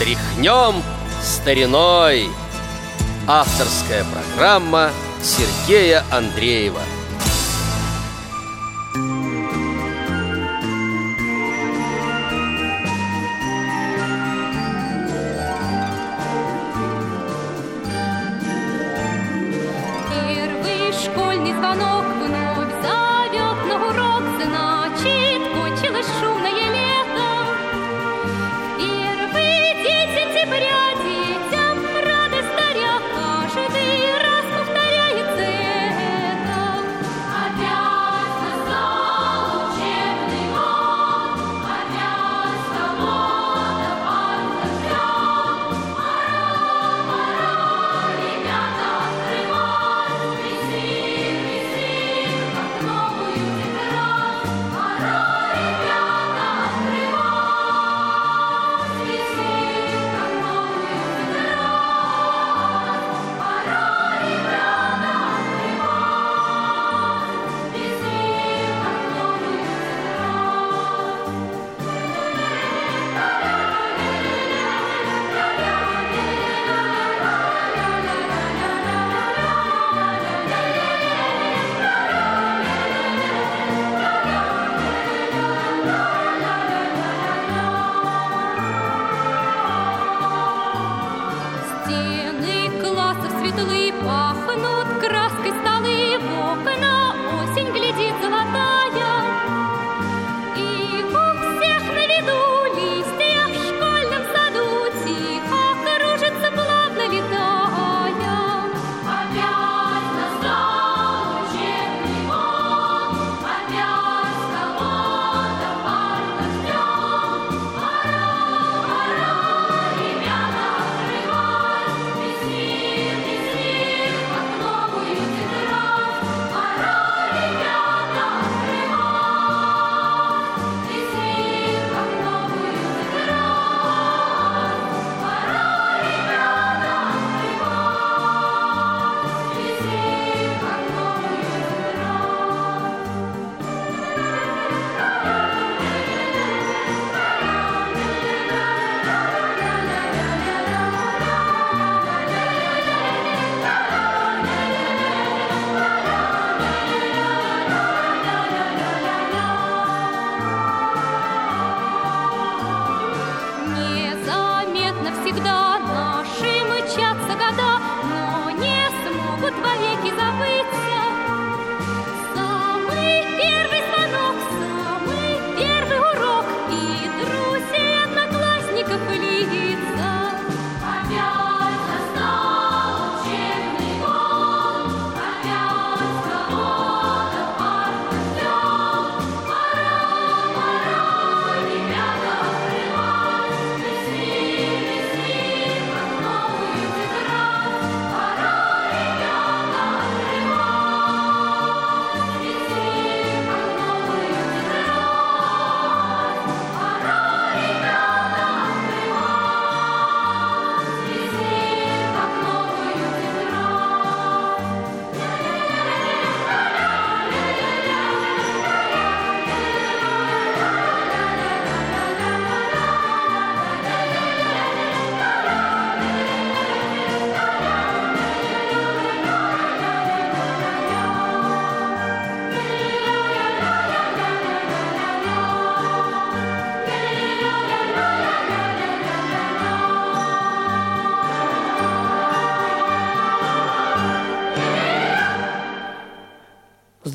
Тряхнем стариной. Авторская программа Сергея Андреева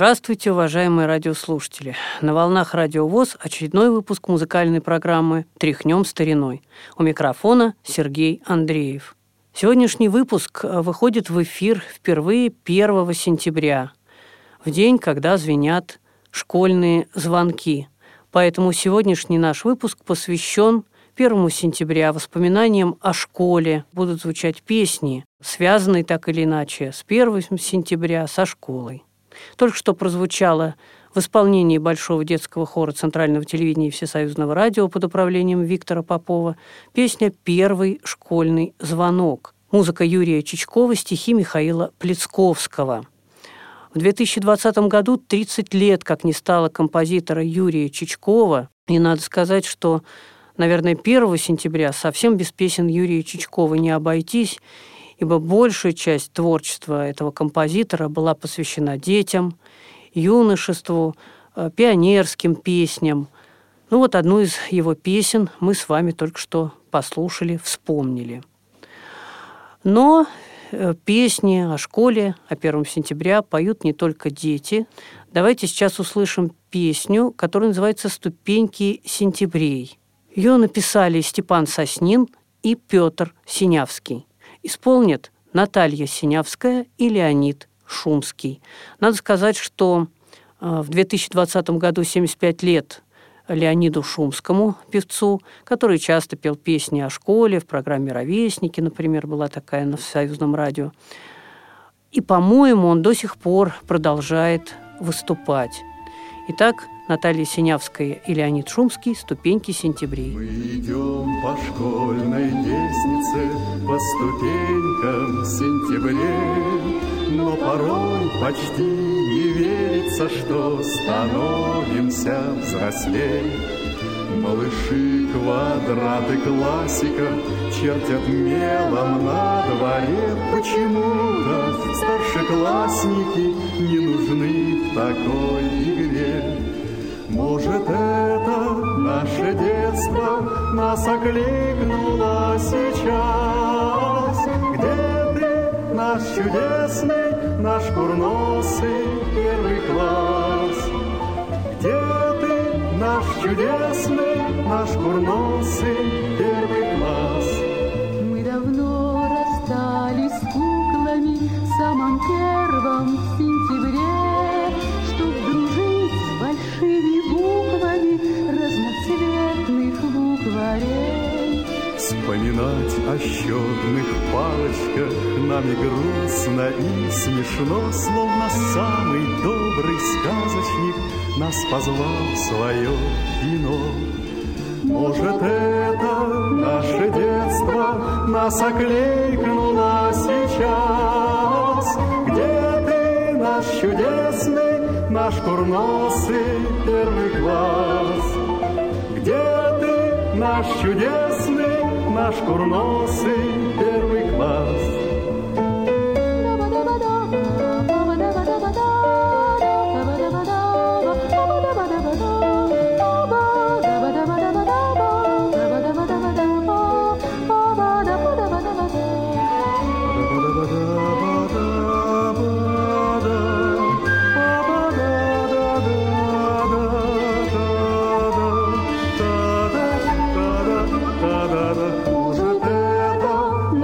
Здравствуйте, уважаемые радиослушатели. На волнах Радио ВОЗ очередной выпуск музыкальной программы «Тряхнем стариной». У микрофона Сергей Андреев. Сегодняшний выпуск э, выходит в эфир впервые 1 сентября, в день, когда звенят школьные звонки. Поэтому сегодняшний наш выпуск посвящен 1 сентября воспоминаниям о школе. Будут звучать песни, связанные так или иначе с 1 сентября, со школой. Только что прозвучало в исполнении Большого детского хора Центрального телевидения и Всесоюзного радио под управлением Виктора Попова песня «Первый школьный звонок». Музыка Юрия Чичкова, стихи Михаила Плецковского. В 2020 году 30 лет, как не стало композитора Юрия Чичкова, и надо сказать, что наверное, 1 сентября совсем без песен Юрия Чичкова не обойтись, ибо большая часть творчества этого композитора была посвящена детям, юношеству, э, пионерским песням. Ну вот одну из его песен мы с вами только что послушали, вспомнили. Но э, песни о школе, о 1 сентября поют не только дети. Давайте сейчас услышим песню, которая называется «Ступеньки сентябрей». Ее написали Степан Соснин и Петр Синявский. Исполнят Наталья Синявская и Леонид Шумский. Надо сказать, что э, в 2020 году 75 лет Леониду Шумскому, певцу, который часто пел песни о школе, в программе «Ровесники», например, была такая на Союзном радио. И, по-моему, он до сих пор продолжает выступать. Итак, Наталья Синявская и Леонид Шумский «Ступеньки сентябрей». Мы идем по школьной лестнице, по ступенькам сентябрей, но порой почти не верится, что становимся взрослей. Малыши, квадраты, классика Чертят мелом на дворе Почему-то старшеклассники Не нужны в такой игре Может, это наше детство Нас окликнуло сейчас? Где ты, наш чудесный Наш курносый первый класс? Где ты, наш чудесный Наш курносый первый класс? Мы давно расстались с куклами В самом первом букварей Вспоминать о счетных палочках Нам и грустно, и смешно Словно самый добрый сказочник Нас позвал в свое кино. Может, это наше детство Нас окликнуло сейчас? Где ты, наш чудесный Наш курносый первый класс? Где наш чудесный, наш курносый первый класс?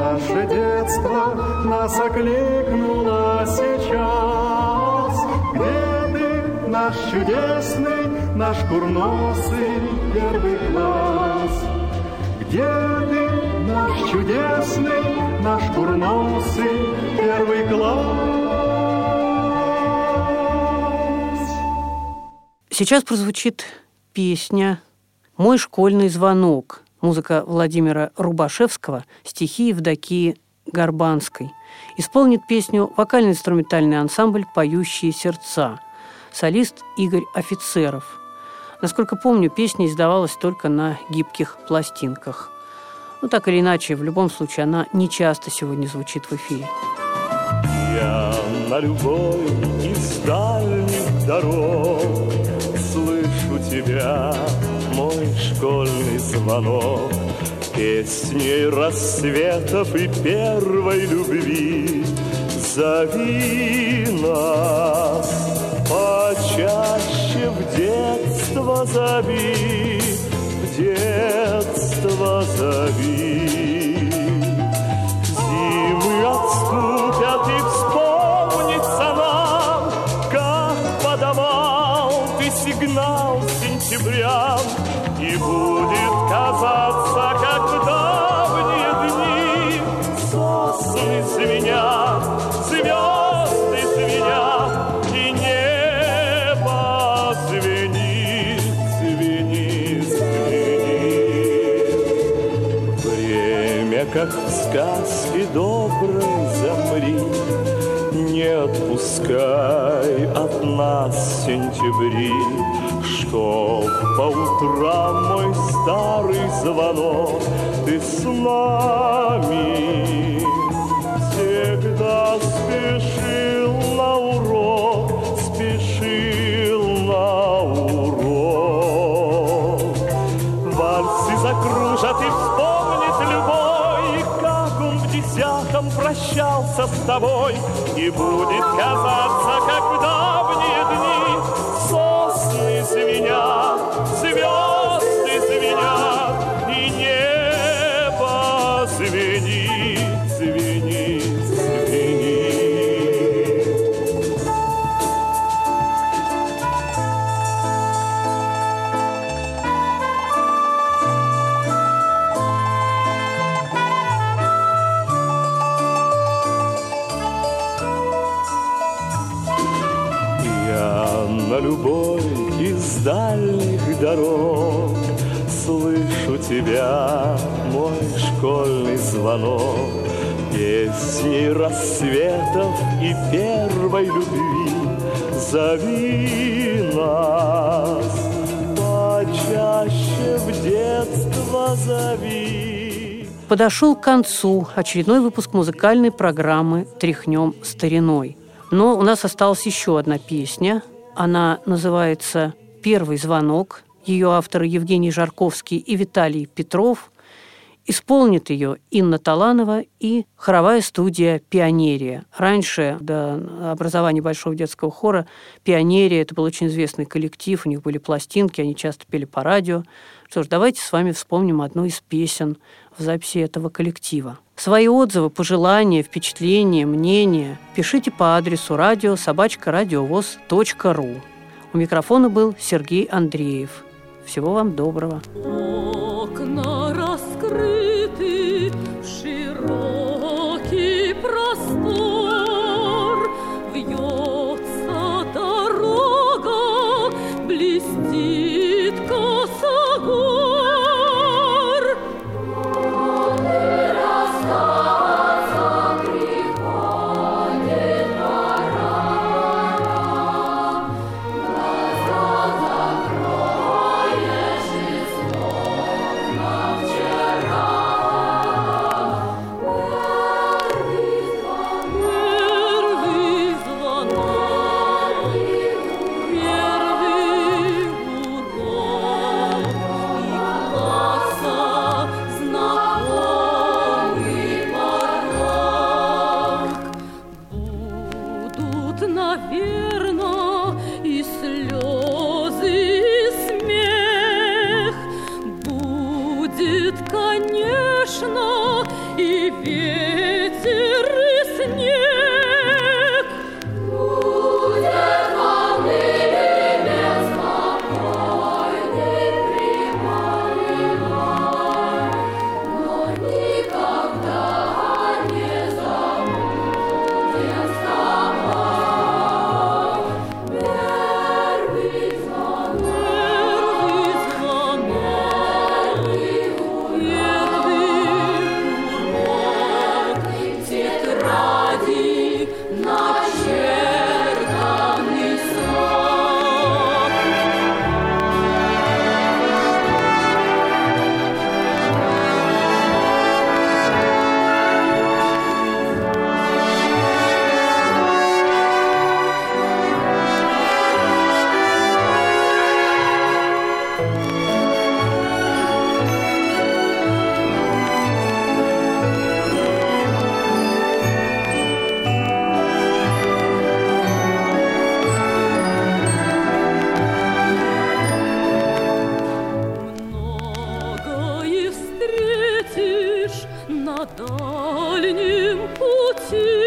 Наше детство нас окликнуло сейчас? Где ты, наш чудесный, наш курносый первый класс? Где ты, наш чудесный, наш курносый первый класс? Сейчас прозвучит песня «Мой школьный звонок». Музыка Владимира Рубашевского, стихи Евдокии Горбанской. Исполнит песню вокально-инструментальный ансамбль «Поющие сердца». Солист Игорь Офицеров. Насколько помню, песня издавалась только на гибких пластинках. Ну, так или иначе, в любом случае, она не часто сегодня звучит в эфире. Я на любой из дальних дорог Слышу тебя, мой школьный звонок. Песней рассветов и первой любви. Зови нас почаще в детство зови. В детство зови сказке доброй, замри, Не отпускай от нас сентябри, Чтоб по утрам мой старый звонок. Ты с нами Всегда спешил с тобой И будет казаться, как на любой из дальних дорог Слышу тебя, мой школьный звонок Песни рассветов и первой любви Зови нас почаще в детство зови Подошел к концу очередной выпуск музыкальной программы «Тряхнем стариной». Но у нас осталась еще одна песня. Она называется «Первый звонок». Ее авторы Евгений Жарковский и Виталий Петров. Исполнит ее Инна Таланова и хоровая студия «Пионерия». Раньше, до образования Большого детского хора, «Пионерия» – это был очень известный коллектив, у них были пластинки, они часто пели по радио. Что ж, давайте с вами вспомним одну из песен в записи этого коллектива. Свои отзывы, пожелания, впечатления, мнения пишите по адресу радио собачка.радиовоз.ру. У микрофона был Сергей Андреев. Всего вам доброго. дальнем пути.